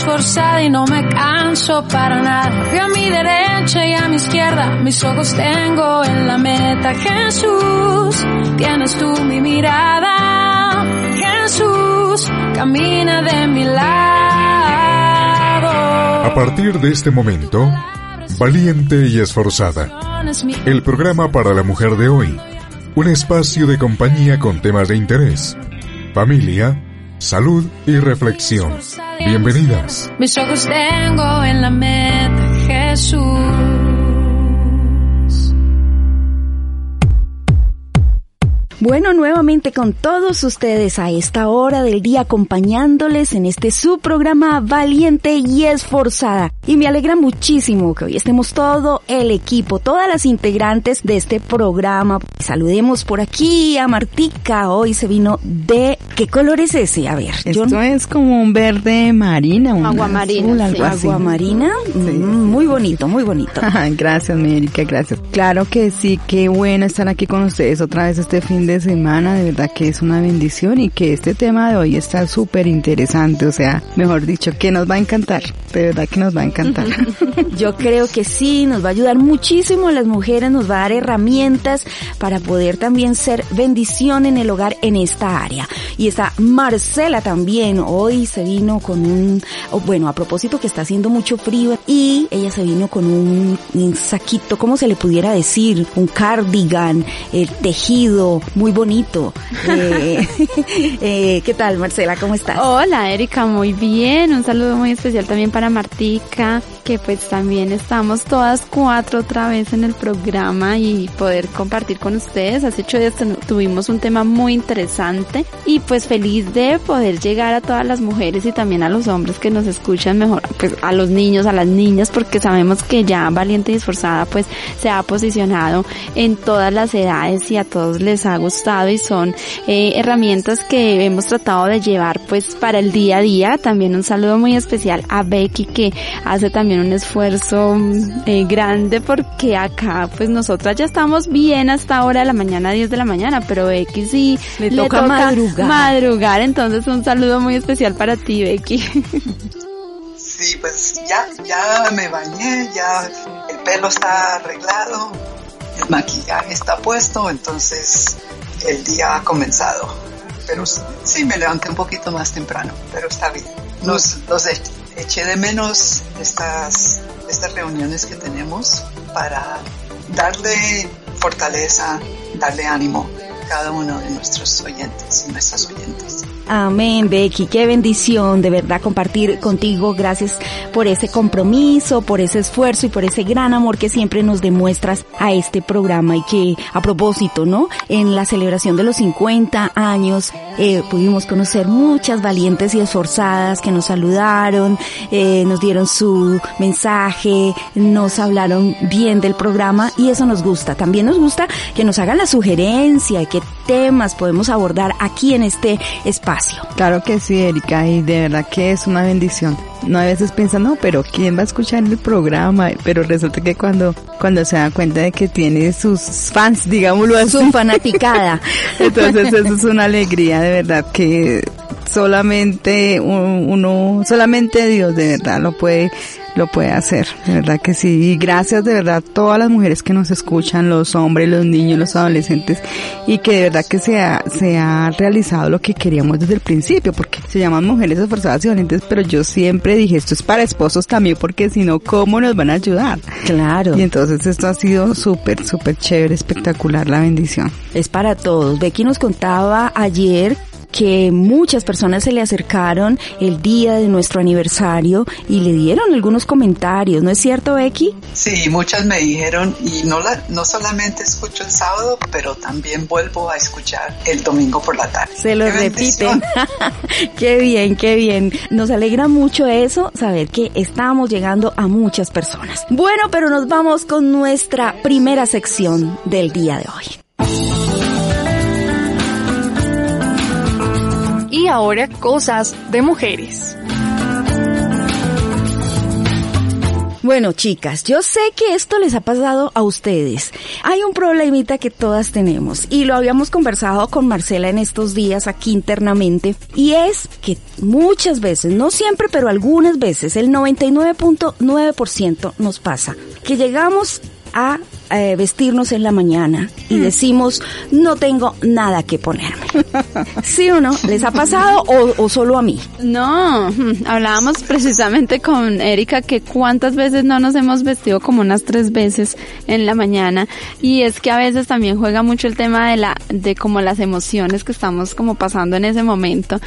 esforzada y no me canso para nada. Fui a mi derecha y a mi izquierda, mis ojos tengo en la meta. Jesús, tienes tú mi mirada. Jesús, camina de mi lado. A partir de este momento, valiente y esforzada. El programa para la mujer de hoy. Un espacio de compañía con temas de interés, familia, salud y reflexión. Bienvenidas. Mis ojos tengo en la meta, Jesús. Bueno, nuevamente con todos ustedes a esta hora del día acompañándoles en este su programa Valiente y Esforzada. Y me alegra muchísimo que hoy estemos todo el equipo, todas las integrantes de este programa. Saludemos por aquí a Martica. Hoy se vino de... ¿Qué color es ese? A ver. Esto es como un verde marina, un agua marina. Agua marina. Mm, muy bonito, muy bonito. gracias, América, gracias. Claro que sí, qué bueno estar aquí con ustedes otra vez este fin de semana, de verdad que es una bendición y que este tema de hoy está súper interesante, o sea, mejor dicho, que nos va a encantar, de verdad que nos va a encantar. Yo creo que sí, nos va a ayudar muchísimo a las mujeres, nos va a dar herramientas para poder también ser bendición en el hogar en esta área. Y está Marcela también, hoy se vino con un, bueno, a propósito que está haciendo mucho frío y ella se vino con un, un saquito, ¿cómo se le pudiera decir? Un cardigan, el tejido, muy bonito. Eh, eh, ¿Qué tal, Marcela? ¿Cómo estás? Hola, Erika, muy bien. Un saludo muy especial también para Martica, que pues también estamos todas cuatro otra vez en el programa y poder compartir con ustedes. Hace ocho días tuvimos un tema muy interesante y pues feliz de poder llegar a todas las mujeres y también a los hombres que nos escuchan mejor, pues a los niños, a las niñas, porque sabemos que ya Valiente y Esforzada pues se ha posicionado en todas las edades y a todos les ha gustado y son eh, herramientas que hemos tratado de llevar pues para el día a día. También un saludo muy especial a Becky que hace también un esfuerzo eh, grande porque acá pues nosotras ya estamos bien hasta ahora de la mañana, 10 de la mañana, pero Becky sí le, toca, madrugar. madrugar. Entonces un saludo muy especial para ti Becky. Sí, pues ya, ya me bañé, ya el pelo está arreglado, el maquillaje está puesto, entonces el día ha comenzado. Pero sí, me levanté un poquito más temprano, pero está bien. Los, los eché de menos estas, estas reuniones que tenemos para darle fortaleza, darle ánimo a cada uno de nuestros oyentes y nuestras oyentes. Amén, Becky. Qué bendición de verdad compartir contigo. Gracias por ese compromiso, por ese esfuerzo y por ese gran amor que siempre nos demuestras a este programa y que a propósito, ¿no? En la celebración de los 50 años eh, pudimos conocer muchas valientes y esforzadas que nos saludaron, eh, nos dieron su mensaje, nos hablaron bien del programa y eso nos gusta. También nos gusta que nos hagan la sugerencia, qué temas podemos abordar aquí en este espacio Claro que sí, Erika, y de verdad que es una bendición. No a veces piensan, no, pero ¿quién va a escuchar el programa? Pero resulta que cuando, cuando se da cuenta de que tiene sus fans, digámoslo así. Su fanaticada. Entonces eso es una alegría, de verdad, que solamente uno, solamente Dios de verdad lo puede lo puede hacer, de verdad que sí. Y gracias de verdad a todas las mujeres que nos escuchan, los hombres, los niños, los adolescentes, y que de verdad que se ha, se ha realizado lo que queríamos desde el principio, porque se llaman mujeres esforzadas y valientes, pero yo siempre dije esto es para esposos también, porque si no, ¿cómo nos van a ayudar? Claro. Y entonces esto ha sido súper, súper chévere, espectacular la bendición. Es para todos. Becky nos contaba ayer que muchas personas se le acercaron el día de nuestro aniversario y le dieron algunos comentarios, ¿no es cierto, Becky? Sí, muchas me dijeron y no la, no solamente escucho el sábado, pero también vuelvo a escuchar el domingo por la tarde. Se lo repiten. qué bien, qué bien. Nos alegra mucho eso, saber que estamos llegando a muchas personas. Bueno, pero nos vamos con nuestra primera sección del día de hoy. Ahora cosas de mujeres. Bueno, chicas, yo sé que esto les ha pasado a ustedes. Hay un problemita que todas tenemos y lo habíamos conversado con Marcela en estos días aquí internamente y es que muchas veces, no siempre, pero algunas veces, el 99.9% nos pasa que llegamos a eh, vestirnos en la mañana y Mm. decimos, no tengo nada que ponerme. ¿Sí o no? ¿Les ha pasado o, o solo a mí? No, mm, hablábamos precisamente con Erika que cuántas veces no nos hemos vestido como unas tres veces en la mañana y es que a veces también juega mucho el tema de la de como las emociones que estamos como pasando en ese momento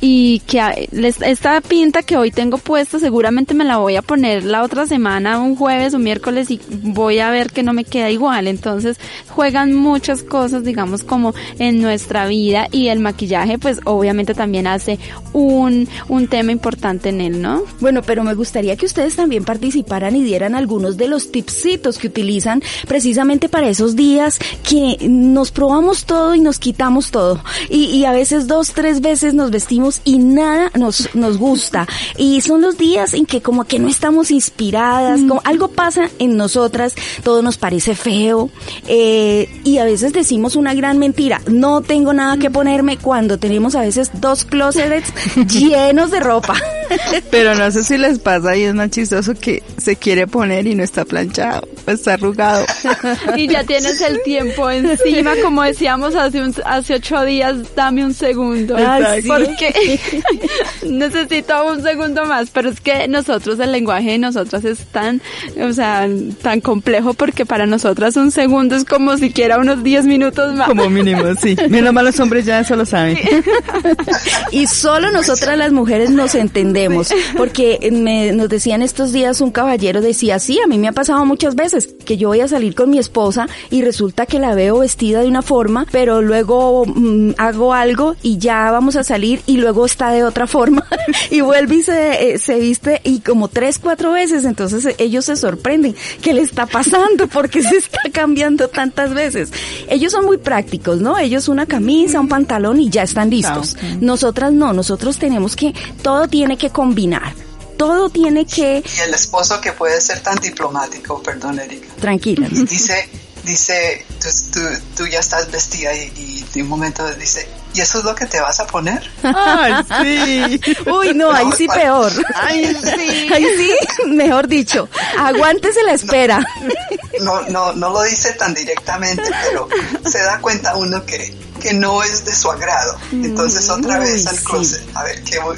y que esta pinta que hoy tengo puesta seguramente me la voy a poner la otra semana, un jueves o miércoles y voy a ver que no me queda igual. Entonces juegan muchas cosas, digamos, como en nuestra vida y el maquillaje pues obviamente también hace un, un tema importante en él, ¿no? Bueno, pero me gustaría que ustedes también participaran y dieran algunos de los tipsitos que utilizan precisamente para esos días que nos probamos todo y nos quitamos todo. Y, y a veces dos, tres veces nos vestimos y nada nos, nos gusta. Y son los días en que como que no estamos inspiradas, como algo pasa en nosotras, todo nos parece feo. eh, y a veces decimos una gran mentira. No tengo nada que ponerme cuando tenemos a veces dos closets llenos de ropa. Pero no sé si les pasa y es más chistoso que se quiere poner y no está planchado, o está arrugado. Y ya tienes el tiempo encima, como decíamos hace un, hace ocho días, dame un segundo. Ay, sí. Porque necesito un segundo más, pero es que nosotros, el lenguaje de nosotras es tan, o sea, tan complejo porque para nosotras un segundo es como siquiera unos diez minutos más. Como mínimo, sí. Menos mal los hombres ya eso lo saben. Y solo nosotras las mujeres nos entendemos, porque me, nos decían estos días un caballero decía, sí, a mí me ha pasado muchas veces que yo voy a salir con mi esposa y resulta que la veo vestida de una forma, pero luego mm, hago algo y ya vamos a salir y luego está de otra forma y vuelve y se, eh, se viste y como tres, cuatro veces, entonces ellos se sorprenden, ¿qué le está pasando? porque se está cambiando tantas veces? Ellos son muy prácticos, ¿no? Ellos una camisa, un pantalón y ya están listos. Nosotras no, nosotros tenemos que, todo tiene que combinar. Todo tiene que, Y el esposo que puede ser tan diplomático, perdón Erika, tranquila. dice, dice, tú, tú, tú ya estás vestida y, y de un momento dice, ¿y eso es lo que te vas a poner? Ay, sí. Uy, no, ahí sí peor. Ay, sí. Ahí sí, mejor dicho, aguántese la espera. No, no, no lo dice tan directamente, pero se da cuenta uno que, que no es de su agrado. Entonces otra Uy, vez al sí. closet, a ver qué voy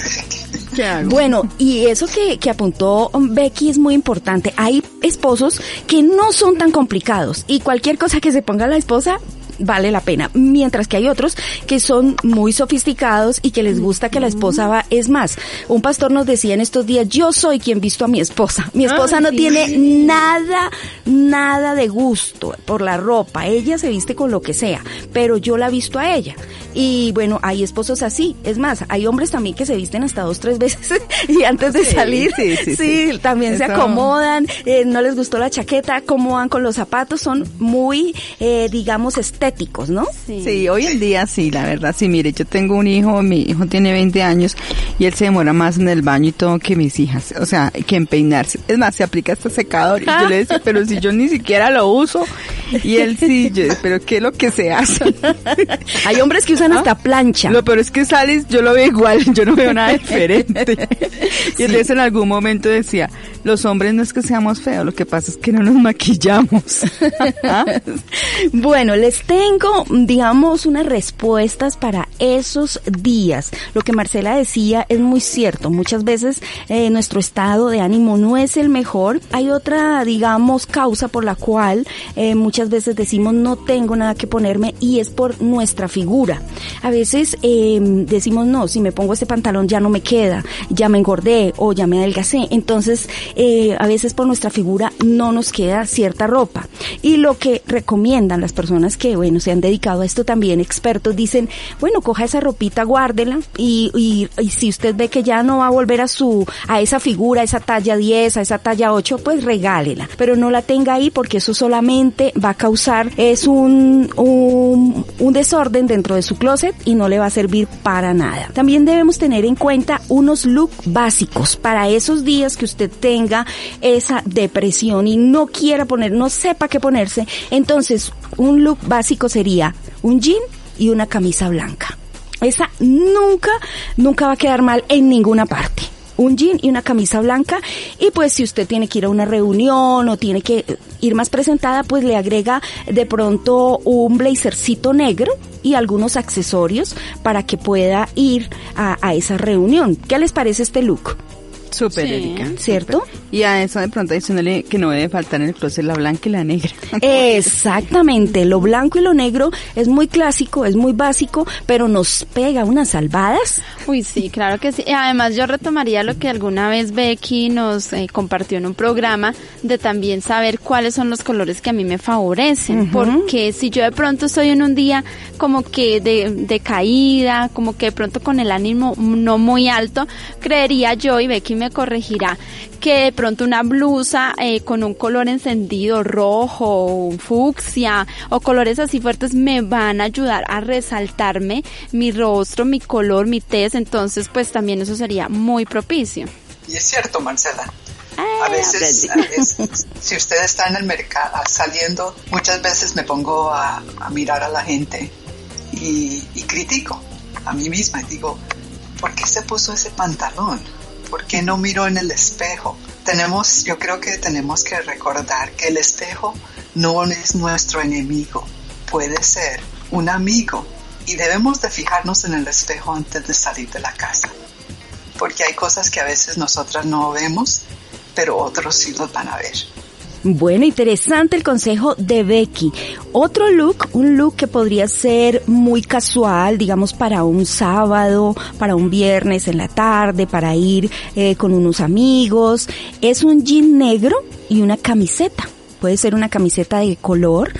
Bueno, y eso que, que apuntó Becky es muy importante. Hay esposos que no son tan complicados y cualquier cosa que se ponga la esposa vale la pena. Mientras que hay otros que son muy sofisticados y que les gusta que la esposa va. Es más, un pastor nos decía en estos días, yo soy quien visto a mi esposa. Mi esposa no tiene nada, nada de gusto por la ropa. Ella se viste con lo que sea, pero yo la visto a ella. Y bueno, hay esposos así. Es más, hay hombres también que se visten hasta dos, tres veces y antes de Sí, salir, sí, sí, también se acomodan, eh, no les gustó la chaqueta, cómo van con los zapatos, son muy, eh, digamos, estéticos, ¿no? Sí, hoy en día sí, la verdad. Sí, mire, yo tengo un hijo, mi hijo tiene 20 años y él se demora más en el baño y todo que mis hijas. O sea, que en peinarse. Es más, se aplica este secador y yo le decía, pero si yo ni siquiera lo uso. Y él sí, yo, pero ¿qué es lo que se hace? Hay hombres que usan hasta plancha. Lo peor es que sales, yo lo veo igual, yo no veo nada diferente. Y entonces en algún momento decía, los hombres no es que seamos feos, lo que pasa es que no nos maquillamos. ¿Ah? Bueno, les tengo, digamos, unas respuestas para esos días. Lo que Marcela decía es muy cierto. Muchas veces eh, nuestro estado de ánimo no es el mejor. Hay otra, digamos, causa por la cual eh, muchas veces decimos no tengo nada que ponerme y es por nuestra figura. A veces eh, decimos no, si me pongo este pantalón ya no me queda, ya me engordé o ya me adelgacé. Entonces, eh, a veces por nuestra figura no nos queda cierta ropa. Y lo que recomiendan las personas que, bueno, se han dedicado a esto también, expertos, dicen, bueno, coja esa ropita, guárdela y, y, y si usted ve que ya no va a volver a su, a esa figura, a esa talla 10, a esa talla 8, pues regálela. Pero no la tenga ahí porque eso solamente va a causar, es un, un, un desorden dentro de su closet y no le va a servir para nada. También debemos tener en cuenta unos look básicos para esos días que usted tenga tenga esa depresión y no quiera poner, no sepa qué ponerse, entonces un look básico sería un jean y una camisa blanca. Esa nunca, nunca va a quedar mal en ninguna parte un jean y una camisa blanca y pues si usted tiene que ir a una reunión o tiene que ir más presentada pues le agrega de pronto un blazercito negro y algunos accesorios para que pueda ir a, a esa reunión. ¿Qué les parece este look? Súper, Erika. ¿Cierto? Y a eso de pronto diciéndole que no debe faltar en el closet la blanca y la negra. Exactamente, lo blanco y lo negro es muy clásico, es muy básico, pero nos pega unas salvadas. Uy, sí, claro que sí. Además, yo retomaría lo que alguna vez Becky nos eh, compartió en un programa de también saber cuáles son los colores que a mí me favorecen. Porque si yo de pronto estoy en un día como que de, de caída, como que de pronto con el ánimo no muy alto, creería yo, y Becky me corregirá, que de pronto una blusa eh, con un color encendido rojo, fucsia o colores así fuertes me van a ayudar a resaltarme mi rostro, mi color, mi tez, entonces pues también eso sería muy propicio. Y es cierto, Marcela. a veces, si usted está en el mercado saliendo, muchas veces me pongo a, mirar a la gente y, y critico a mí misma y digo, ¿por qué se puso ese pantalón? ¿Por qué no miro en el espejo? Tenemos, yo creo que tenemos que recordar que el espejo no es nuestro enemigo, puede ser un amigo y debemos de fijarnos en el espejo antes de salir de la casa, porque hay cosas que a veces nosotras no vemos, pero otros sí los van a ver. Bueno, interesante el consejo de Becky. Otro look, un look que podría ser muy casual, digamos para un sábado, para un viernes en la tarde, para ir eh, con unos amigos, es un jean negro y una camiseta. Puede ser una camiseta de color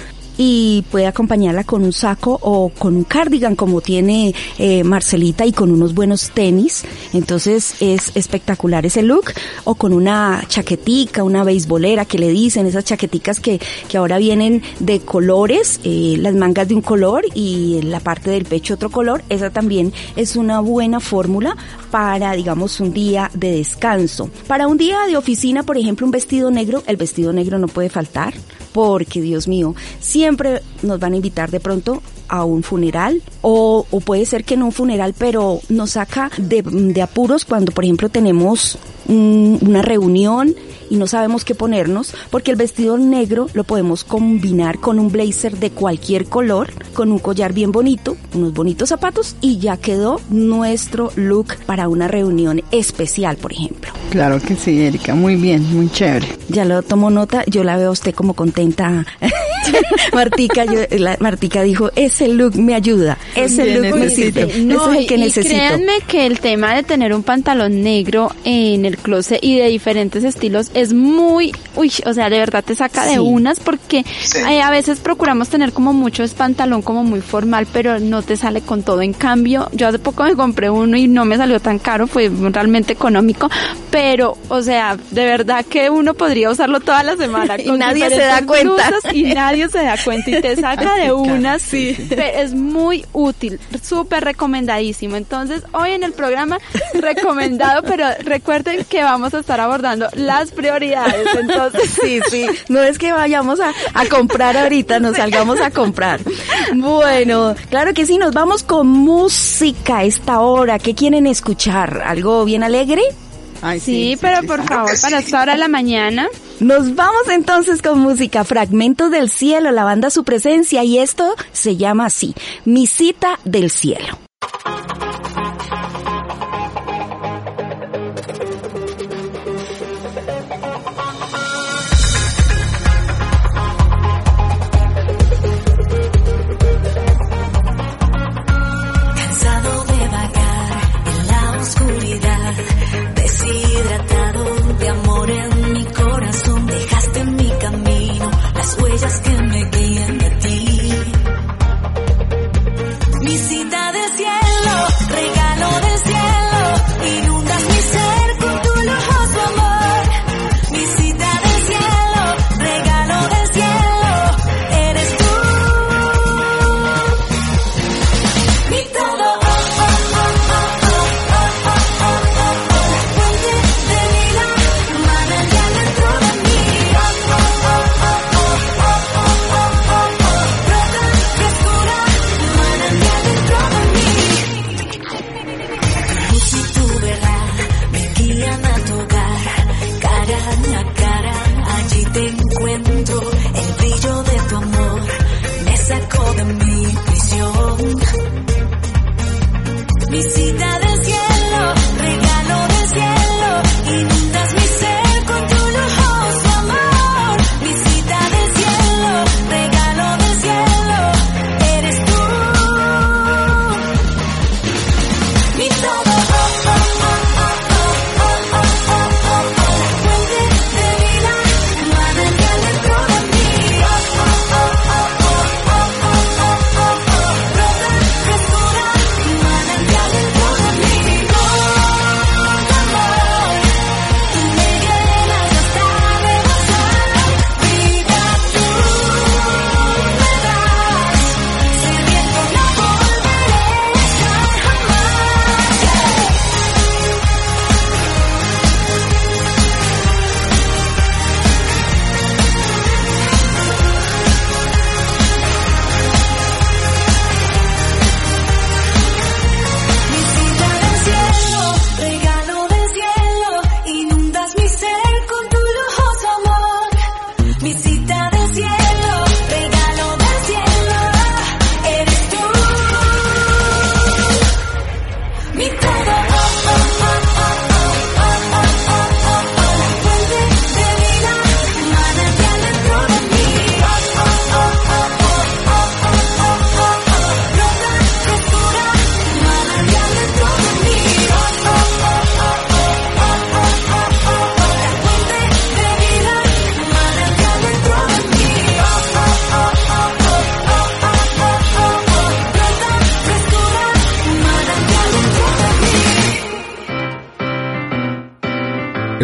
y puede acompañarla con un saco o con un cardigan como tiene eh, Marcelita y con unos buenos tenis. Entonces es espectacular ese look o con una chaquetica, una beisbolera que le dicen, esas chaqueticas que, que ahora vienen de colores, eh, las mangas de un color y la parte del pecho otro color. Esa también es una buena fórmula para, digamos, un día de descanso. Para un día de oficina, por ejemplo, un vestido negro, el vestido negro no puede faltar porque, Dios mío, siempre nos van a invitar de pronto a un funeral o, o puede ser que en un funeral, pero nos saca de, de apuros cuando, por ejemplo, tenemos un, una reunión y no sabemos qué ponernos, porque el vestido negro lo podemos combinar con un blazer de cualquier color, con un collar bien bonito, unos bonitos zapatos y ya quedó nuestro look para una reunión especial, por ejemplo. Claro que sí, Erika, muy bien, muy chévere. Ya lo tomo nota, yo la veo a usted como contenta. Martica, yo, la, Martica dijo, ese look me ayuda, ese Bien, look me sirve, No, ese es el que y, y necesito. créanme que el tema de tener un pantalón negro en el closet y de diferentes estilos es muy, uy, o sea, de verdad te saca de unas porque Sí. eh, a veces procuramos tener como mucho es pantalón como muy formal, pero no te sale con todo. En cambio, yo hace poco me compré uno y no me salió tan caro, fue realmente económico, pero, o sea, de verdad que uno podría usarlo toda la semana. Y con nadie se da cuenta. Y nadie se da cuenta y te saca de unas. Sí. Es muy útil, súper recomendadísimo. Entonces, hoy en el programa, recomendado, pero recuerden que vamos a estar abordando las prioridades. Entonces, Sí, sí. No es que vayamos a, a comprar ahorita, nos salgamos a comprar. Bueno, claro que sí, nos vamos con música a esta hora. ¿Qué quieren escuchar? ¿Algo bien alegre? Ay, sí, pero por favor, para esta hora de la mañana. Nos vamos entonces con música, Fragmentos del Cielo, la banda Su Presencia, y esto se llama así, Mi Cita del Cielo.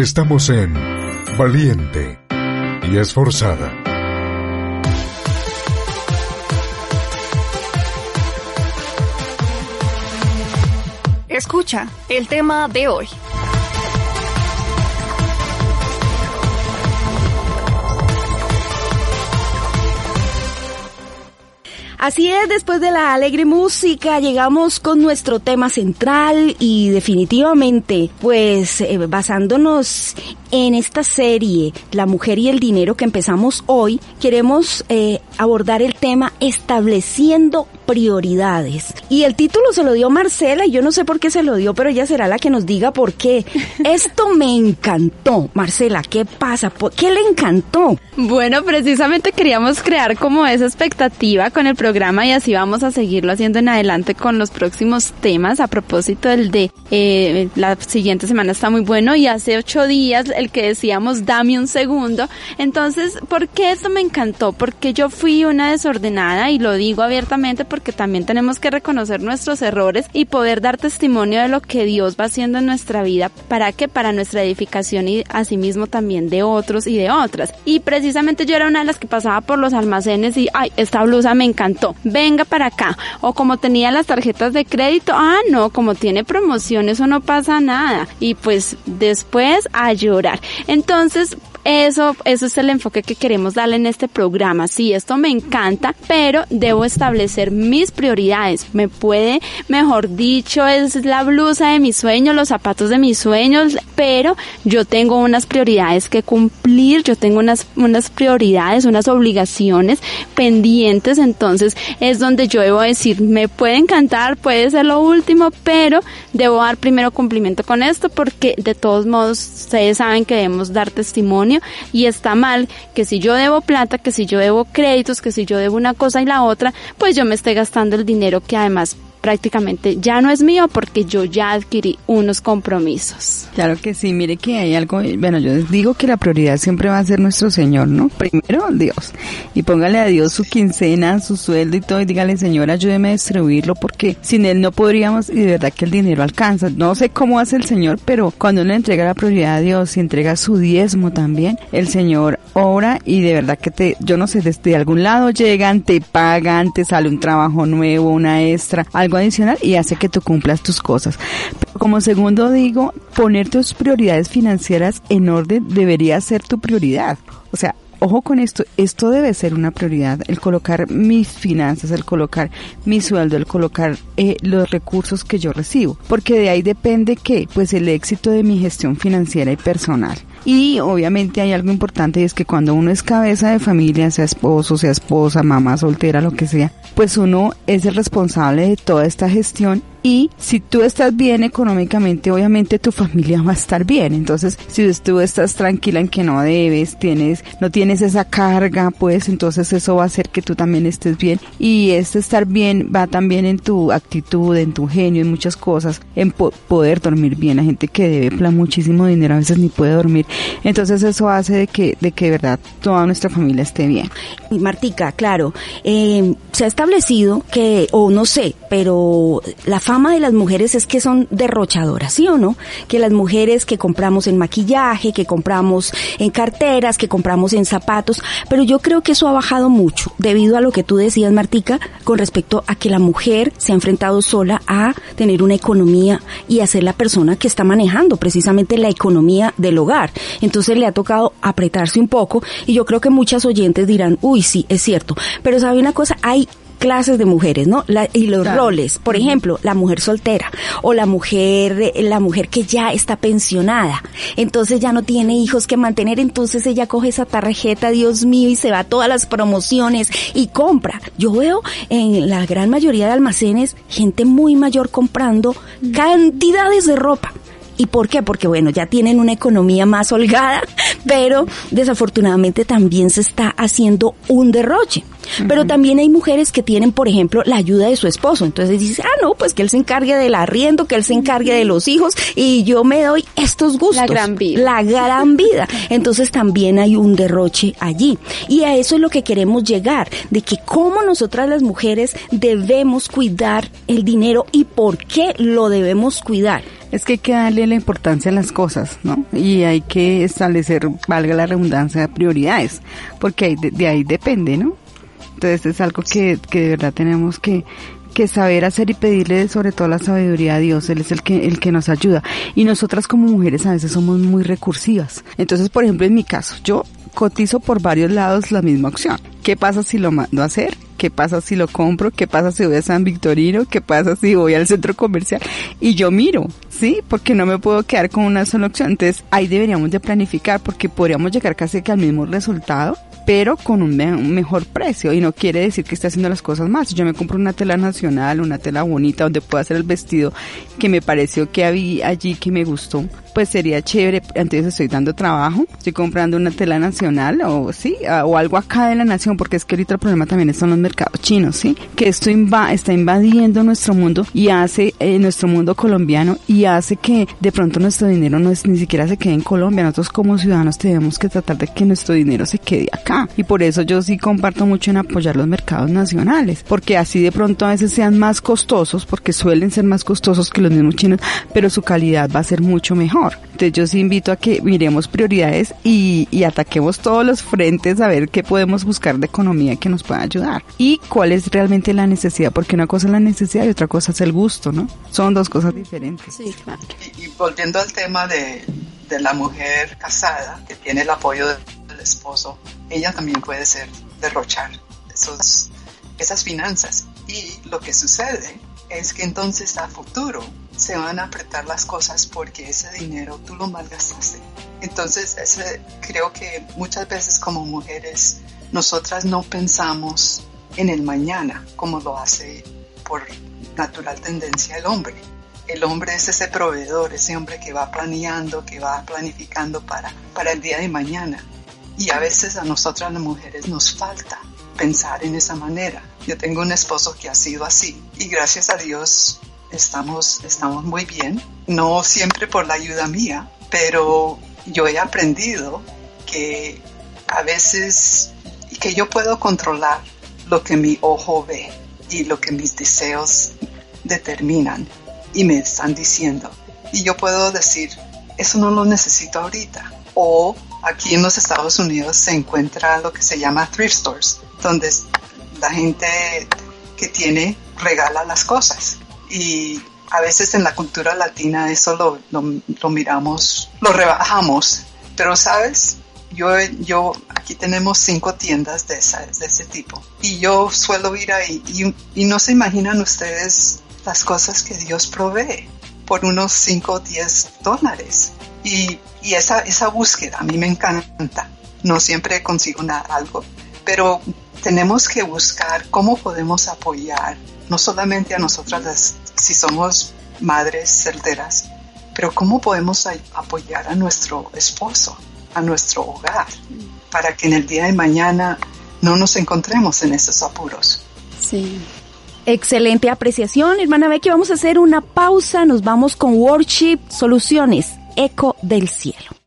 Estamos en Valiente y Esforzada. Escucha el tema de hoy. Así es, después de la alegre música llegamos con nuestro tema central y definitivamente, pues eh, basándonos en esta serie, La mujer y el dinero que empezamos hoy, queremos eh, abordar el tema estableciendo prioridades. Y el título se lo dio Marcela y yo no sé por qué se lo dio, pero ella será la que nos diga por qué. Esto me encantó. Marcela, ¿qué pasa? ¿Por ¿Qué le encantó? Bueno, precisamente queríamos crear como esa expectativa con el programa y así vamos a seguirlo haciendo en adelante con los próximos temas. A propósito, el de eh, la siguiente semana está muy bueno y hace ocho días el que decíamos dame un segundo. Entonces, ¿por qué esto me encantó? Porque yo fui una desordenada y lo digo abiertamente porque también tenemos que reconocer nuestros errores y poder dar testimonio de lo que Dios va haciendo en nuestra vida para que para nuestra edificación y asimismo también de otros y de otras. Y precisamente yo era una de las que pasaba por los almacenes y ay, esta blusa me encantó. Venga para acá. O como tenía las tarjetas de crédito, ah, no, como tiene promoción, eso no pasa nada. Y pues después a llorar. Entonces, eso, eso es el enfoque que queremos darle en este programa. Sí, esto me encanta, pero debo establecer mis prioridades. Me puede, mejor dicho, es la blusa de mis sueños, los zapatos de mis sueños, pero yo tengo unas prioridades que cumplir, yo tengo unas, unas prioridades, unas obligaciones pendientes, entonces es donde yo debo decir, me puede encantar, puede ser lo último, pero debo dar primero cumplimiento con esto porque de todos modos ustedes saben que debemos dar testimonio y está mal que si yo debo plata, que si yo debo créditos, que si yo debo una cosa y la otra, pues yo me esté gastando el dinero que además prácticamente ya no es mío porque yo ya adquirí unos compromisos. Claro que sí, mire que hay algo, bueno, yo les digo que la prioridad siempre va a ser nuestro Señor, ¿no? Primero Dios. Y póngale a Dios su quincena, su sueldo y todo y dígale, Señor, ayúdeme a distribuirlo porque sin Él no podríamos y de verdad que el dinero alcanza. No sé cómo hace el Señor, pero cuando uno entrega la prioridad a Dios y entrega su diezmo también, el Señor obra y de verdad que te, yo no sé, desde algún lado llegan, te pagan, te sale un trabajo nuevo, una extra, algo adicional y hace que tú cumplas tus cosas. Pero como segundo digo, poner tus prioridades financieras en orden debería ser tu prioridad. O sea, ojo con esto, esto debe ser una prioridad, el colocar mis finanzas, el colocar mi sueldo, el colocar eh, los recursos que yo recibo, porque de ahí depende que, pues el éxito de mi gestión financiera y personal. Y obviamente hay algo importante y es que cuando uno es cabeza de familia, sea esposo, sea esposa, mamá soltera, lo que sea, pues uno es el responsable de toda esta gestión y si tú estás bien económicamente, obviamente tu familia va a estar bien. Entonces, si tú estás tranquila en que no debes, tienes, no tienes esa carga, pues entonces eso va a hacer que tú también estés bien. Y este estar bien va también en tu actitud, en tu genio, en muchas cosas, en poder dormir bien. La gente que debe muchísimo dinero a veces ni puede dormir. Entonces eso hace de que, de que verdad toda nuestra familia esté bien. Martica, claro, eh, se ha establecido que, o no sé, pero la fama de las mujeres es que son derrochadoras, ¿sí o no? Que las mujeres que compramos en maquillaje, que compramos en carteras, que compramos en zapatos, pero yo creo que eso ha bajado mucho debido a lo que tú decías, Martica, con respecto a que la mujer se ha enfrentado sola a tener una economía y a ser la persona que está manejando precisamente la economía del hogar. Entonces le ha tocado apretarse un poco y yo creo que muchas oyentes dirán, uy, sí, es cierto, pero sabe una cosa, hay clases de mujeres, ¿no? y los roles, por ejemplo, la mujer soltera o la mujer, la mujer que ya está pensionada, entonces ya no tiene hijos que mantener, entonces ella coge esa tarjeta, Dios mío, y se va a todas las promociones y compra. Yo veo en la gran mayoría de almacenes gente muy mayor comprando cantidades de ropa. ¿Y por qué? Porque bueno, ya tienen una economía más holgada, pero desafortunadamente también se está haciendo un derroche. Pero también hay mujeres que tienen, por ejemplo, la ayuda de su esposo. Entonces dice, ah, no, pues que él se encargue del arriendo, que él se encargue de los hijos y yo me doy estos gustos. La gran vida. La gran vida. Entonces también hay un derroche allí. Y a eso es lo que queremos llegar, de que cómo nosotras las mujeres debemos cuidar el dinero y por qué lo debemos cuidar. Es que hay que darle la importancia a las cosas, ¿no? Y hay que establecer, valga la redundancia, prioridades, porque de, de ahí depende, ¿no? Entonces es algo que, que de verdad tenemos que, que saber hacer y pedirle sobre todo la sabiduría a Dios, Él es el que, el que nos ayuda. Y nosotras como mujeres a veces somos muy recursivas. Entonces, por ejemplo, en mi caso, yo cotizo por varios lados la misma opción. ¿Qué pasa si lo mando a hacer? ¿Qué pasa si lo compro? ¿Qué pasa si voy a San Victorino? ¿Qué pasa si voy al centro comercial? Y yo miro, ¿sí? Porque no me puedo quedar con una sola opción. Entonces ahí deberíamos de planificar porque podríamos llegar casi que al mismo resultado pero con un, me un, mejor precio y no quiere decir que esté haciendo las cosas más. Yo me compro una tela nacional, una tela bonita donde pueda hacer el vestido que me pareció que había allí que me gustó, pues sería chévere. Entonces estoy dando trabajo, estoy comprando una tela nacional o sí, o algo acá de la nación, porque es que ahorita el problema también son los mercados chinos, sí, que esto inva está invadiendo nuestro mundo y hace eh, nuestro mundo colombiano y hace que de pronto nuestro dinero no es, ni siquiera se quede en Colombia. Nosotros como ciudadanos tenemos que tratar de que nuestro dinero se quede acá y por eso yo sí comparto mucho en apoyar los mercados nacionales, porque así de pronto a veces sean más costosos, porque suelen ser más costosos que los mismos chinos, pero su calidad va a ser mucho mejor. Entonces yo sí invito a que miremos prioridades y, y ataquemos todos los frentes a ver qué podemos buscar de economía que nos pueda ayudar y cuál es realmente la necesidad, porque una cosa es la necesidad y otra cosa es el gusto, ¿no? Son dos cosas diferentes. Sí, Y, y volviendo al tema de, de la mujer casada que tiene el apoyo del esposo, ella también puede ser derrochar esos, esas finanzas. Y lo que sucede es que entonces a futuro se van a apretar las cosas porque ese dinero tú lo malgastaste. Entonces ese, creo que muchas veces como mujeres nosotras no pensamos en el mañana como lo hace por natural tendencia el hombre. El hombre es ese proveedor, ese hombre que va planeando, que va planificando para, para el día de mañana. Y a veces a nosotras las mujeres nos falta pensar en esa manera. Yo tengo un esposo que ha sido así y gracias a Dios estamos, estamos muy bien. No siempre por la ayuda mía, pero yo he aprendido que a veces que yo puedo controlar lo que mi ojo ve y lo que mis deseos determinan y me están diciendo. Y yo puedo decir, eso no lo necesito ahorita. O aquí en los Estados Unidos se encuentra lo que se llama thrift stores, donde la gente que tiene regala las cosas. Y a veces en la cultura latina eso lo, lo, lo miramos, lo rebajamos. Pero sabes, yo, yo, aquí tenemos cinco tiendas de, esa, de ese tipo. Y yo suelo ir ahí y, y no se imaginan ustedes las cosas que Dios provee por unos 5 o 10 dólares. Y, y, esa, esa búsqueda a mí me encanta. No siempre consigo nada, algo, pero tenemos que buscar cómo podemos apoyar, no solamente a nosotras si somos madres solteras, pero cómo podemos apoyar a nuestro esposo, a nuestro hogar, para que en el día de mañana no nos encontremos en esos apuros. Sí. Excelente apreciación, hermana Becky. Vamos a hacer una pausa. Nos vamos con Worship Soluciones, Eco del Cielo.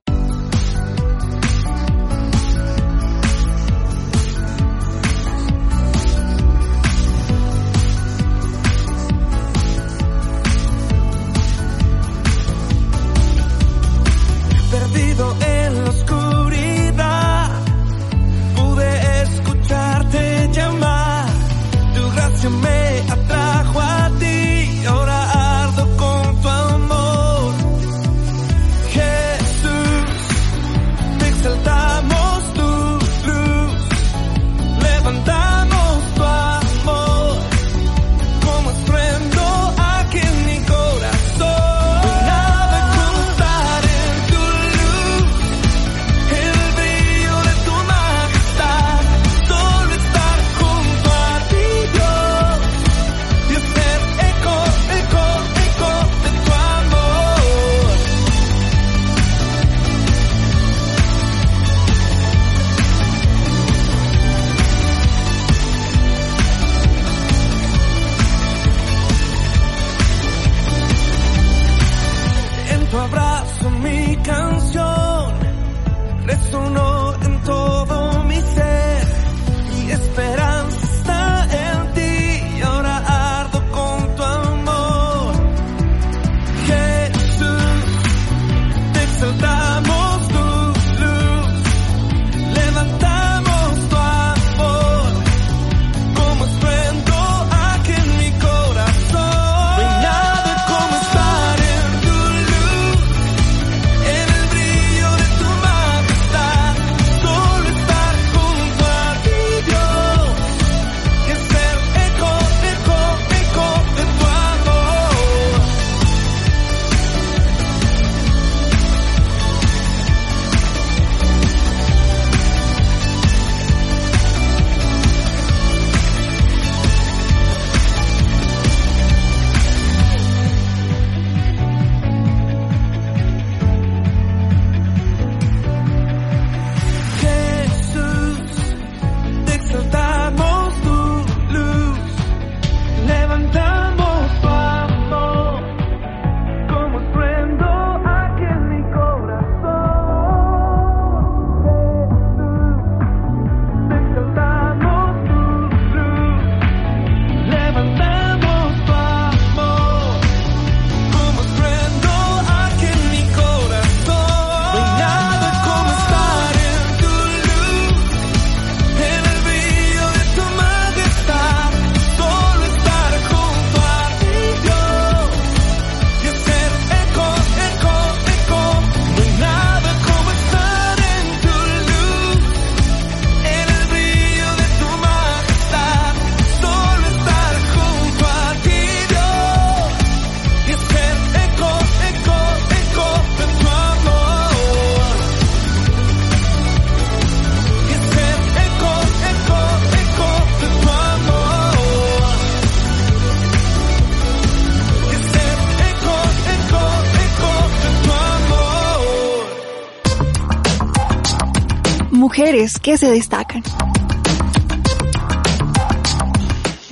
Que se destacan.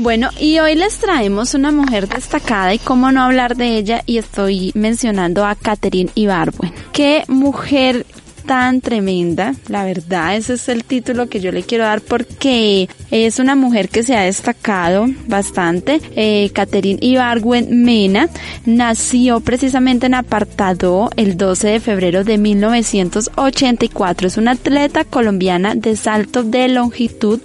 Bueno, y hoy les traemos una mujer destacada y cómo no hablar de ella y estoy mencionando a Catherine Ibarwen. Qué mujer tan tremenda, la verdad, ese es el título que yo le quiero dar porque es una mujer que se ha destacado bastante. Eh, Catherine Ibargüen Mena nació precisamente en Apartado el 12 de febrero de 1984. Es una atleta colombiana de salto de longitud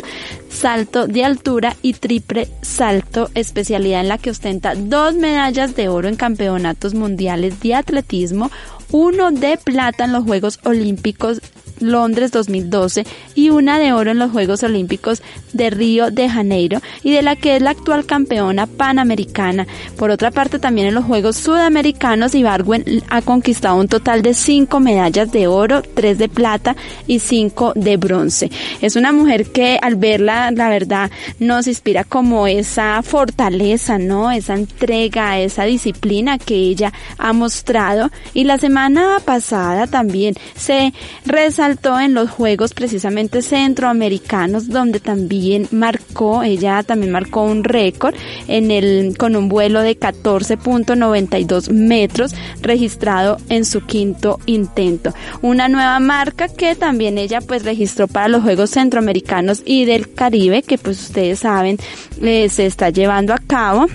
salto de altura y triple salto, especialidad en la que ostenta dos medallas de oro en campeonatos mundiales de atletismo, uno de plata en los Juegos Olímpicos Londres 2012 y una de oro en los Juegos Olímpicos de Río de Janeiro y de la que es la actual campeona panamericana. Por otra parte, también en los Juegos Sudamericanos, Ibargüen ha conquistado un total de cinco medallas de oro, tres de plata y cinco de bronce. Es una mujer que al verla, la verdad, nos inspira como esa fortaleza, ¿no? Esa entrega, esa disciplina que ella ha mostrado. Y la semana pasada también se resaltó en los Juegos precisamente centroamericanos, donde también marcó, ella también marcó un récord en el, con un vuelo de 14.92 metros registrado en su quinto intento. Una nueva marca que también ella pues registró para los Juegos Centroamericanos y del Caribe, que pues ustedes saben eh, se está llevando a cabo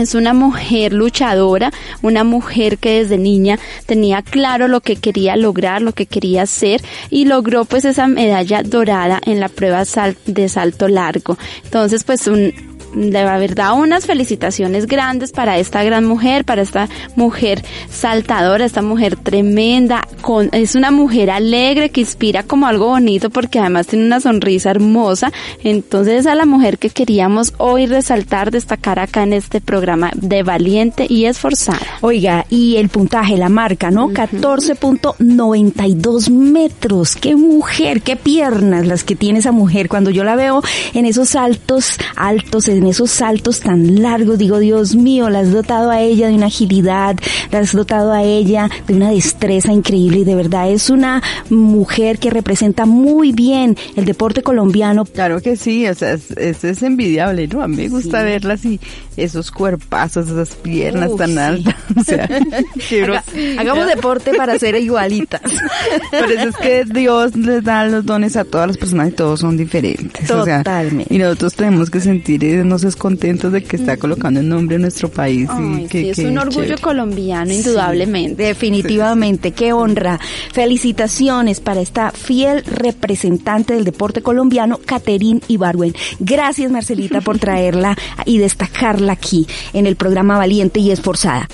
es una mujer luchadora, una mujer que desde niña tenía claro lo que quería lograr, lo que quería hacer y logró pues esa medalla dorada en la prueba de salto largo. Entonces pues un, de verdad unas felicitaciones grandes para esta gran mujer, para esta mujer saltadora, esta mujer tremenda, con, es una mujer alegre que inspira como algo bonito porque además tiene una sonrisa hermosa. Entonces a la mujer que queríamos hoy resaltar, destacar acá en este programa de valiente y esforzada. Oiga, y el puntaje, la marca, ¿no? 14.92 metros. Qué mujer, qué piernas las que tiene esa mujer. Cuando yo la veo en esos saltos altos, en esos saltos tan largos, digo, Dios mío, la has dotado a ella de una agilidad, la has dotado a ella de una destreza increíble y de verdad es una mujer que representa muy bien el deporte colombiano. Claro que sí, o sea, es, es, es envidiable, ¿no? A mí me gusta Sí. verla así, esos cuerpazos, esas piernas Uf, tan sí. altas, o sea, Haga- hagamos deporte para ser igualitas. Por eso es que Dios les da los dones a todas las personas y todos son diferentes. o sea, Totalmente. y nosotros tenemos que sentir no sé, contentos de que está colocando el nombre de nuestro país. Ay, y que, sí, es que un orgullo chévere. colombiano, indudablemente. Definitivamente, qué honra. Felicitaciones para esta fiel representante del deporte colombiano, Caterín Ibarwen. Gracias, Marcelita, por traerla y destacarla aquí en el programa Valiente y Esforzada.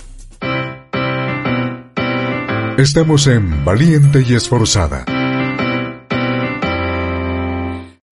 Estamos en Valiente y Esforzada.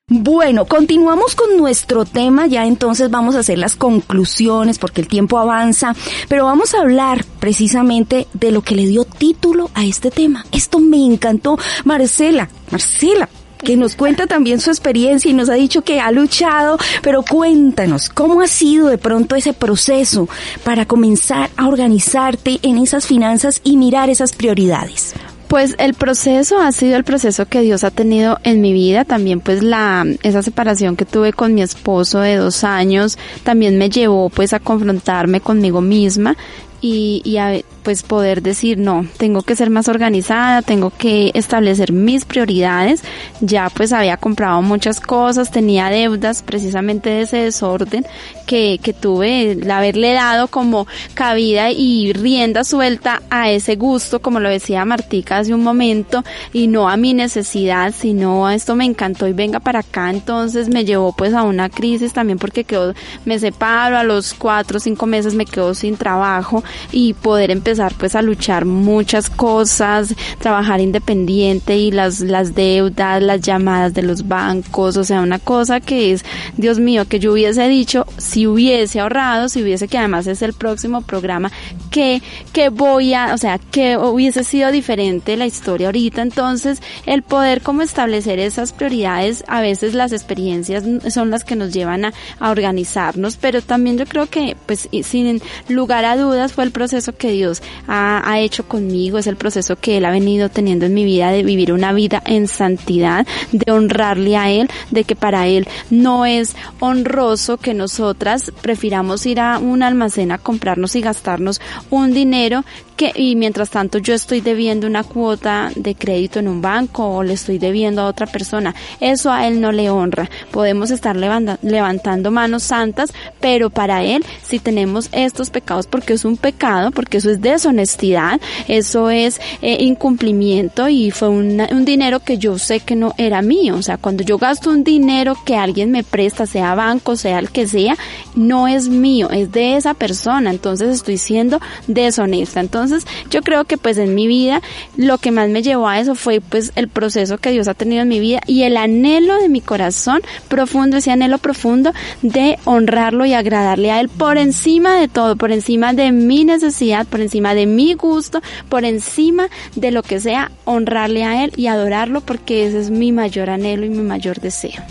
Bueno, continuamos con nuestro tema, ya entonces vamos a hacer las conclusiones porque el tiempo avanza, pero vamos a hablar precisamente de lo que le dio título a este tema. Esto me encantó. Marcela, Marcela, que nos cuenta también su experiencia y nos ha dicho que ha luchado, pero cuéntanos, ¿cómo ha sido de pronto ese proceso para comenzar a organizarte en esas finanzas y mirar esas prioridades? Pues el proceso ha sido el proceso que Dios ha tenido en mi vida. También pues la, esa separación que tuve con mi esposo de dos años también me llevó pues a confrontarme conmigo misma y, y a pues poder decir no, tengo que ser más organizada, tengo que establecer mis prioridades. Ya pues había comprado muchas cosas, tenía deudas precisamente de ese desorden que, que tuve, el haberle dado como cabida y rienda suelta a ese gusto, como lo decía Martica hace un momento, y no a mi necesidad, sino a esto me encantó y venga para acá, entonces me llevó pues a una crisis también porque quedó, me separo, a los cuatro o cinco meses me quedo sin trabajo y poder empezar pues a luchar muchas cosas, trabajar independiente y las, las deudas, las llamadas de los bancos, o sea, una cosa que es, Dios mío, que yo hubiese dicho, si hubiese ahorrado, si hubiese, que además es el próximo programa, que, que voy a, o sea, que hubiese sido diferente la historia ahorita, entonces el poder como establecer esas prioridades, a veces las experiencias son las que nos llevan a, a organizarnos, pero también yo creo que, pues, sin lugar a dudas fue el proceso que Dios ha, hecho conmigo, es el proceso que Él ha venido teniendo en mi vida de vivir una vida en santidad, de honrarle a Él, de que para Él no es honroso que nosotras prefiramos ir a un almacén a comprarnos y gastarnos un dinero que y mientras tanto yo estoy debiendo una cuota de crédito en un banco o le estoy debiendo a otra persona. Eso a él no le honra. Podemos estar levanta- levantando manos santas, pero para él si tenemos estos pecados porque es un pecado, porque eso es deshonestidad, eso es eh, incumplimiento y fue un dinero que yo sé que no era mío. O sea, cuando yo gasto un dinero que alguien me presta, sea banco, sea el que sea, no es mío, es de esa persona. Entonces estoy siendo deshonesta. Entonces yo creo que pues en mi vida lo que más me llevó a eso fue pues el proceso que Dios ha tenido en mi vida y el anhelo de mi corazón profundo, ese anhelo profundo de honrarlo y agradarle a Él por encima de todo, por encima de mi necesidad, por encima de mi gusto, por encima de lo que sea, honrarle a Él y adorarlo porque ese es mi mayor anhelo y mi mayor deseo.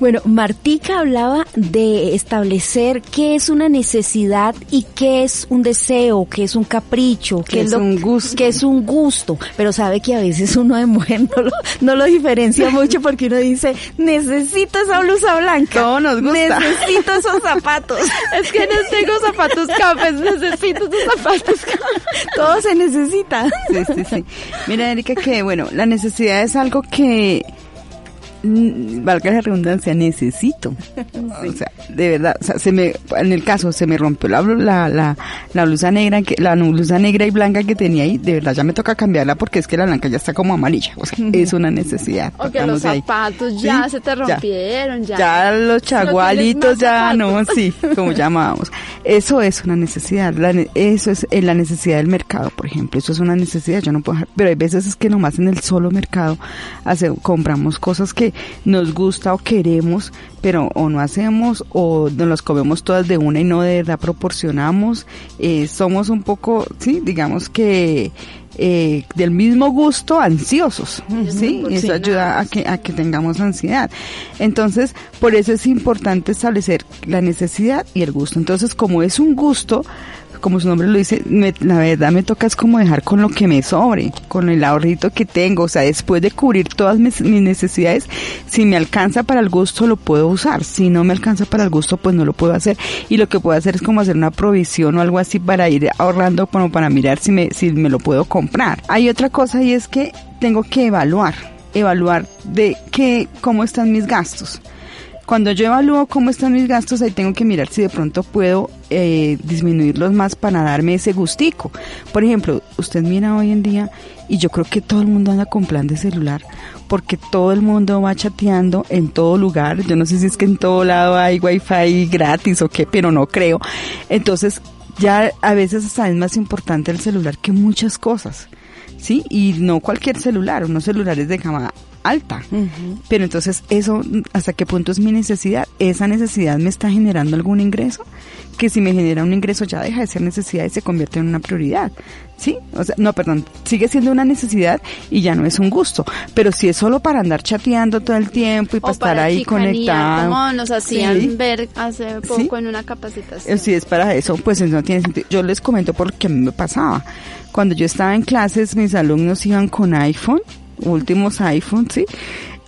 Bueno, Martica hablaba de establecer qué es una necesidad y qué es un deseo, qué es un capricho, Qué es lo- un gusto. qué es un gusto. Pero sabe que a veces uno de mujer no lo, no lo diferencia mucho porque uno dice, necesito esa blusa blanca. Todo nos gusta. Necesito esos zapatos. Es que no tengo zapatos cafés, necesito tus zapatos cafés. Todo se necesita. Sí, sí, sí. Mira, Erika, que bueno, la necesidad es algo que, valga la redundancia, necesito. O sea, de verdad, o sea, se me, en el caso, se me rompió la, la, la, la blusa negra, que, la blusa negra y blanca que tenía ahí, de verdad ya me toca cambiarla porque es que la blanca ya está como amarilla. O sea, es una necesidad. O que los ahí. zapatos ya Sí, se te rompieron, ya. Ya los chagualitos ya no, sí, como llamábamos. Eso es una necesidad, eso es eh, la necesidad del mercado, por ejemplo, eso es una necesidad, yo no puedo dejar- pero hay veces es que nomás en el solo mercado hace, compramos cosas que nos gusta o queremos, pero o no hacemos o nos las comemos todas de una y no de verdad proporcionamos, eh, somos un poco, sí, digamos que eh, del mismo gusto ansiosos, ¿sí? Eso ayuda a que, a que tengamos ansiedad. Entonces, por eso es importante establecer la necesidad y el gusto. Entonces, como es un gusto, como su nombre lo dice, me- la verdad me toca es como dejar con lo que me sobre, con el ahorrito que tengo, o sea, después de cubrir todas mis, mis necesidades, si me alcanza para el gusto lo puedo usar, si no me alcanza para el gusto pues no lo puedo hacer y lo que puedo hacer es como hacer una provisión o algo así para ir ahorrando como para mirar si me, si me lo puedo comprar. Hay otra cosa y es que tengo que evaluar, evaluar de qué, cómo están mis gastos. Cuando yo evalúo cómo están mis gastos, ahí tengo que mirar si de pronto puedo eh, disminuirlos más para darme ese gustico. Por ejemplo, usted mira hoy en día y yo creo que todo el mundo anda con plan de celular porque todo el mundo va chateando en todo lugar. Yo no sé si es que en todo lado hay wifi gratis o qué, pero no creo. Entonces, ya a veces hasta es más importante el celular que muchas cosas. ¿Sí? Y no cualquier celular, unos celulares de gama alta. Pero entonces, eso, ¿hasta qué punto es mi necesidad? ¿Esa necesidad me está generando algún ingreso? Que si me genera un ingreso ya deja de ser necesidad y se convierte en una prioridad. ¿Sí? O sea, no, perdón, sigue siendo una necesidad y ya no es un gusto. Pero si es solo para andar chateando todo el tiempo y para O estar para ahí chicanía, conectado. Como nos hacían Sí. ver hace poco Sí. en una capacitación. Eh, Si es para eso, pues no tiene sentido. Yo les comento porque a mí me pasaba. Cuando yo estaba en clases, mis alumnos iban con iPhone, últimos iPhone, ¿sí?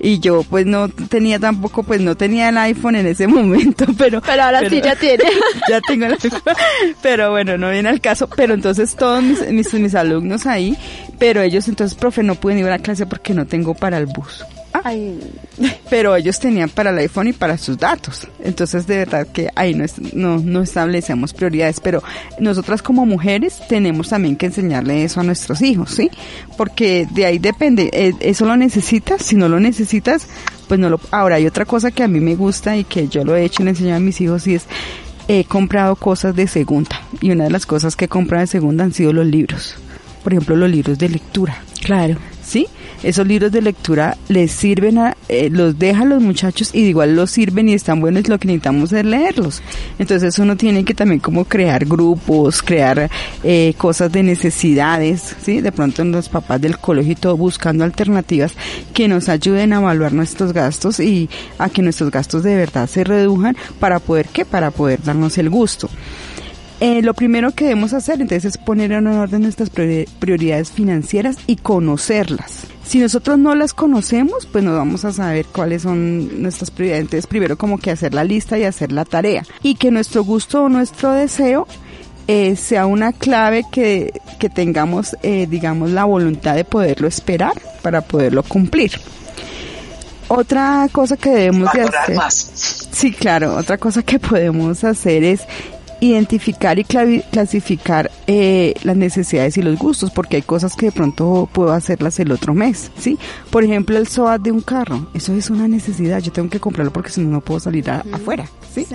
Y yo pues no tenía tampoco, pues no tenía el iPhone en ese momento, pero... Pero ahora sí ya tiene. ya tengo el iPhone. Pero bueno, no viene al caso. Pero entonces todos mis, mis, mis alumnos ahí, pero ellos entonces, profe, no pueden ir a la clase porque no tengo para el bus. Ah, Ay, pero ellos tenían para el iPhone y para sus datos. Entonces, de verdad que ahí no, es- no, no establecemos prioridades, pero nosotras como mujeres tenemos también que enseñarle eso a nuestros hijos, ¿sí? Porque de ahí depende, eh, eso lo necesitas, si no lo necesitas, pues no lo... Ahora, hay otra cosa que a mí me gusta y que yo lo he hecho y le enseño a mis hijos y es, he comprado cosas de segunda. Y una de las cosas que he comprado de segunda han sido los libros. Por ejemplo, los libros de lectura. Claro. ¿Sí? Esos libros de lectura les sirven a, eh, los deja a los muchachos y igual los sirven y están buenos, lo que necesitamos es leerlos. Entonces uno tiene que también como crear grupos, crear eh, cosas de necesidades, ¿sí? De pronto los papás del colegio y todo buscando alternativas que nos ayuden a evaluar nuestros gastos y a que nuestros gastos de verdad se redujan para poder, ¿qué? Para poder darnos el gusto. Eh, lo primero que debemos hacer entonces es poner en orden nuestras priori- prioridades financieras y conocerlas. Si nosotros no las conocemos, pues no vamos a saber cuáles son nuestras prioridades. Entonces, primero como que hacer la lista y hacer la tarea. Y que nuestro gusto o nuestro deseo eh, sea una clave que, que tengamos, eh, digamos, la voluntad de poderlo esperar para poderlo cumplir. Otra cosa que debemos de hacer. más. Sí, claro. Otra cosa que podemos hacer es identificar y clasificar eh, las necesidades y los gustos, porque hay cosas que de pronto puedo hacerlas el otro mes, ¿sí? Por ejemplo, el SOAT de un carro, eso es una necesidad, yo tengo que comprarlo porque si no, no puedo salir a- afuera, ¿sí?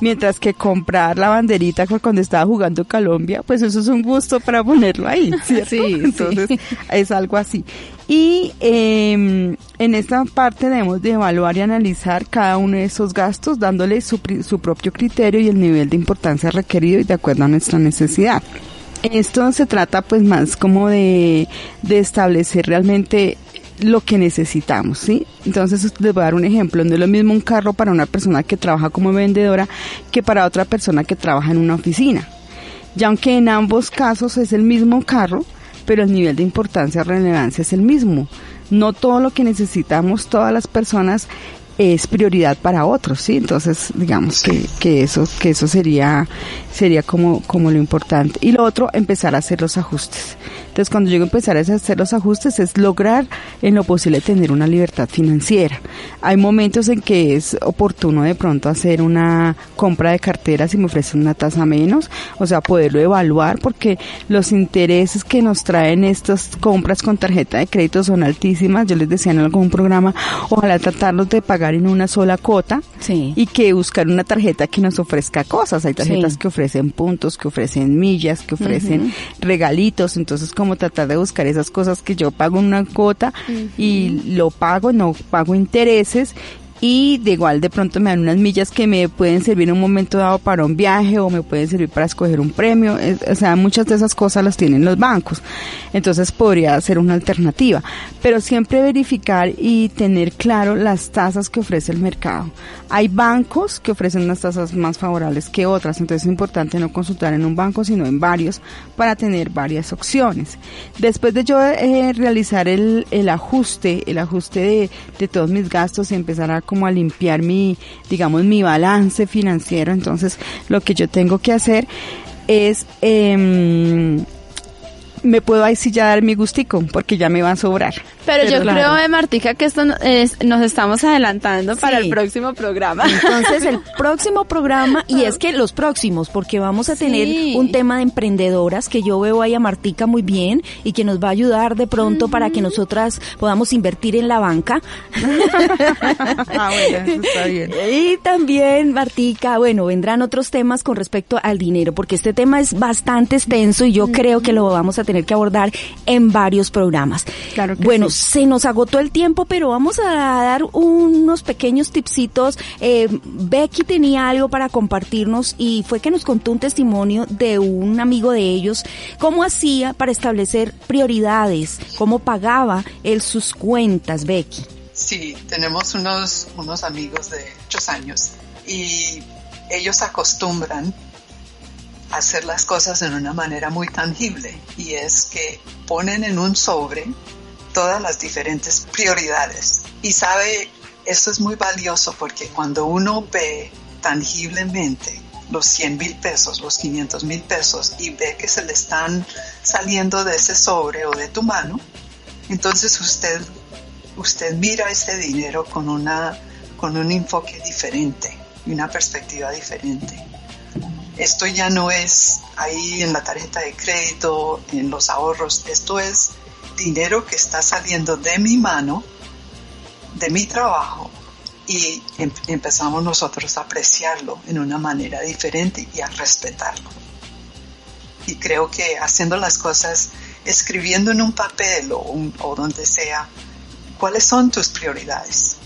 Mientras que comprar la banderita cu- cuando estaba jugando Colombia, pues eso es un gusto para ponerlo ahí, ¿cierto? Sí, sí. Entonces, es algo así. Y eh, en esta parte debemos de evaluar y analizar cada uno de esos gastos, dándole su, su propio criterio y el nivel de importancia requerido y de acuerdo a nuestra necesidad. Esto se trata pues más como de, de establecer realmente lo que necesitamos, ¿sí? Entonces les voy a dar un ejemplo. No es lo mismo un carro para una persona que trabaja como vendedora que para otra persona que trabaja en una oficina. Ya aunque en ambos casos es el mismo carro, pero el nivel de importancia o relevancia es el mismo. No todo lo que necesitamos todas las personas es prioridad para otros, ¿sí? Entonces, digamos que, que eso, que eso sería, sería como, como lo importante. Y lo otro, empezar a hacer los ajustes. Entonces, cuando llego a empezar a hacer los ajustes, es lograr en lo posible tener una libertad financiera. Hay momentos en que es oportuno de pronto hacer una compra de cartera si me ofrecen una tasa menos, o sea, poderlo evaluar porque los intereses que nos traen estas compras con tarjeta de crédito son altísimas. Yo les decía en algún programa, ojalá tratarlos de pagar en una sola cuota Sí. y que buscar una tarjeta que nos ofrezca cosas. Hay tarjetas Sí. que ofrecen puntos, que ofrecen millas, que ofrecen regalitos. Entonces, como tratar de buscar esas cosas que yo pago una cuota y lo pago, no pago intereses. Y de igual de pronto me dan unas millas que me pueden servir en un momento dado para un viaje o me pueden servir para escoger un premio. Es- o sea, muchas de esas cosas las tienen los bancos. Entonces podría ser una alternativa. Pero siempre verificar y tener claro las tasas que ofrece el mercado. Hay bancos que ofrecen unas tasas más favorables que otras, entonces es importante no consultar en un banco, sino en varios para tener varias opciones. Después de yo eh, realizar el, el ajuste, el ajuste de, de todos mis gastos y empezar a como a limpiar mi, digamos, mi balance financiero, entonces lo que yo tengo que hacer es em, me puedo ahí sí ya dar mi gustico porque ya me va a sobrar. Pero, yo claro. creo, eh, Martica, que esto es- nos estamos adelantando para el próximo programa. Entonces, el próximo programa, y es que los próximos, porque vamos a tener un tema de emprendedoras que yo veo ahí a Martica muy bien y que nos va a ayudar de pronto para que nosotras podamos invertir en la banca. ah, bueno, eso está bien. Y también, Martica, bueno, vendrán otros temas con respecto al dinero, porque este tema es bastante extenso y yo creo que lo vamos a tener que abordar en varios programas. Claro que bueno, sí. se nos agotó el tiempo, pero vamos a dar unos pequeños tipsitos. Eh, Becky tenía algo para compartirnos y fue que nos contó un testimonio de un amigo de ellos, cómo hacía para establecer prioridades, cómo pagaba él sus cuentas, Becky. Sí, tenemos unos, unos amigos de muchos años y ellos acostumbran hacer las cosas en una manera muy tangible y es que ponen en un sobre todas las diferentes prioridades. Y sabe, esto es muy valioso porque cuando uno ve tangiblemente los 100 mil pesos, los 500 mil pesos y ve que se le están saliendo de ese sobre o de tu mano, entonces usted usted mira este dinero con una con un enfoque diferente y una perspectiva diferente. Esto ya no es ahí en la tarjeta de crédito, en los ahorros, esto es dinero que está saliendo de mi mano, de mi trabajo y em- empezamos nosotros a apreciarlo en una manera diferente y a respetarlo. Y creo que haciendo las cosas, escribiendo en un papel o, o donde sea, cuáles son tus prioridades.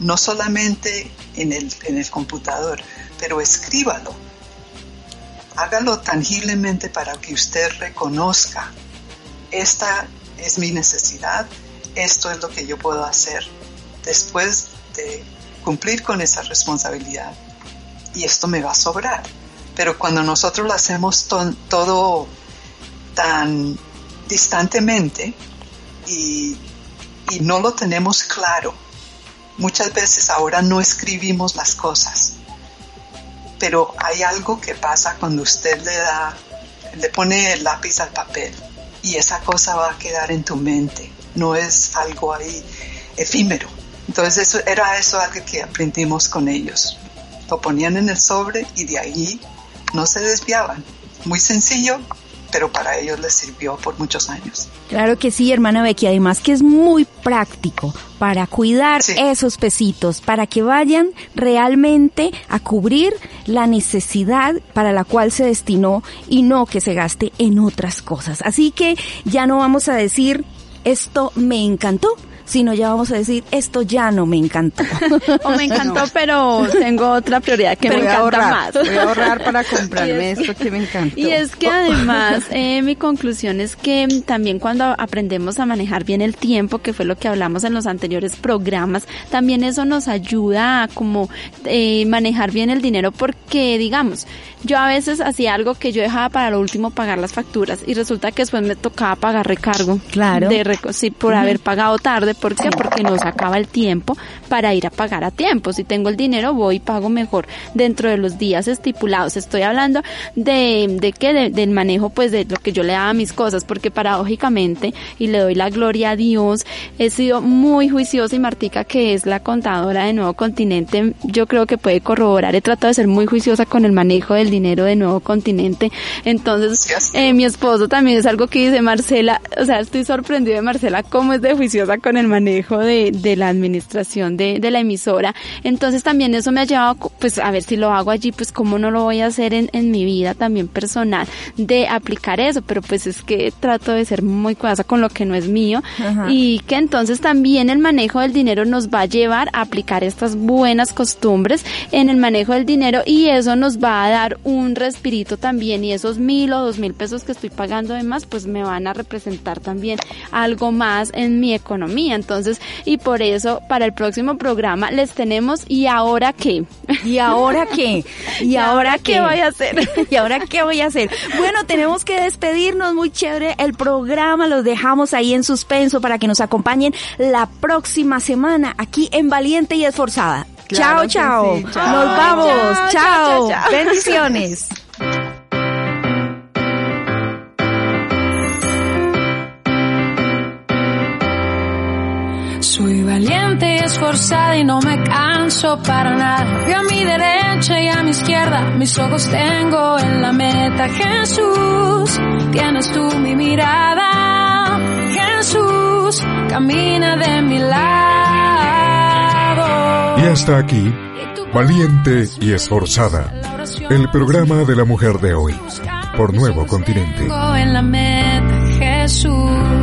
No solamente en el, en el computador, pero escríbalo. Hágalo tangiblemente para que usted reconozca, esta es mi necesidad, esto es lo que yo puedo hacer después de cumplir con esa responsabilidad. Y esto me va a sobrar. Pero cuando nosotros lo hacemos to- todo tan distantemente y, y no lo tenemos claro, muchas veces ahora no escribimos las cosas. Pero hay algo que pasa cuando usted le da, le pone el lápiz al papel y esa cosa va a quedar en tu mente. No es algo ahí efímero. Entonces eso era eso algo que aprendimos con ellos. Lo ponían en el sobre y de ahí no se desviaban. Muy sencillo, pero para ellos les sirvió por muchos años. Claro que sí, hermana Becky, además que es muy práctico para cuidar Sí. esos pesitos, para que vayan realmente a cubrir la necesidad para la cual se destinó y no que se gaste en otras cosas. Así que ya no vamos a decir esto me encantó, sino ya vamos a decir esto ya no me encantó. O me encantó, pero tengo otra prioridad que voy me encanta ahorrar, más. voy a ahorrar para comprarme es- esto que me encantó. Y es que además eh, mi conclusión es que también cuando aprendemos a manejar bien el tiempo, que fue lo que hablamos en los anteriores programas, también eso nos ayuda a como eh, manejar bien el dinero porque digamos, yo a veces hacía algo que yo dejaba para lo último pagar las facturas y resulta que después me tocaba pagar recargo. Claro. De reco- sí, por haber pagado tarde. ¿Por qué? Porque no sacaba el tiempo para ir a pagar a tiempo. Si tengo el dinero, voy y pago mejor dentro de los días estipulados. Estoy hablando de, de qué, De- del manejo pues de lo que yo le daba a mis cosas, porque paradójicamente, y le doy la gloria a Dios, he sido muy juiciosa y Martica, que es la contadora de Nuevo Continente, yo creo que puede corroborar. He tratado de ser muy juiciosa con el manejo del dinero de Nuevo Continente. Entonces, eh, mi esposo también es algo que dice Marcela, o sea, estoy sorprendido de Marcela cómo es de juiciosa con el manejo de, de la administración de, de la emisora. Entonces también eso me ha llevado, pues a ver si lo hago allí, pues cómo no lo voy a hacer en, en mi vida también personal, de aplicar eso, pero pues es que trato de ser muy cuidadosa con lo que no es mío Ajá. y que entonces también el manejo del dinero nos va a llevar a aplicar estas buenas costumbres en el manejo del dinero y eso nos va a dar un respirito también y esos mil o dos mil pesos que estoy pagando de más pues me van a representar también algo más en mi economía entonces y por eso para el próximo programa les tenemos y ahora qué ¿Y ahora qué? ¿Y, ahora qué? voy a hacer ¿Y ahora qué voy a hacer? Bueno, tenemos que despedirnos, muy chévere el programa, los dejamos ahí en suspenso para que nos acompañen la próxima semana aquí en Valiente y Esforzada. Claro chao, chao. sí, chao. Nos vamos. Chao, Chao. chao, chao, chao. Bendiciones. esforzada y no me canso para nada. Veo a mi derecha y a mi izquierda, mis ojos tengo en la meta. Jesús, tienes tú mi mirada. Jesús, camina de mi lado. Y hasta aquí, Valiente y Esforzada, el programa de la mujer de hoy, por Nuevo Continente. Tengo en la meta, Jesús.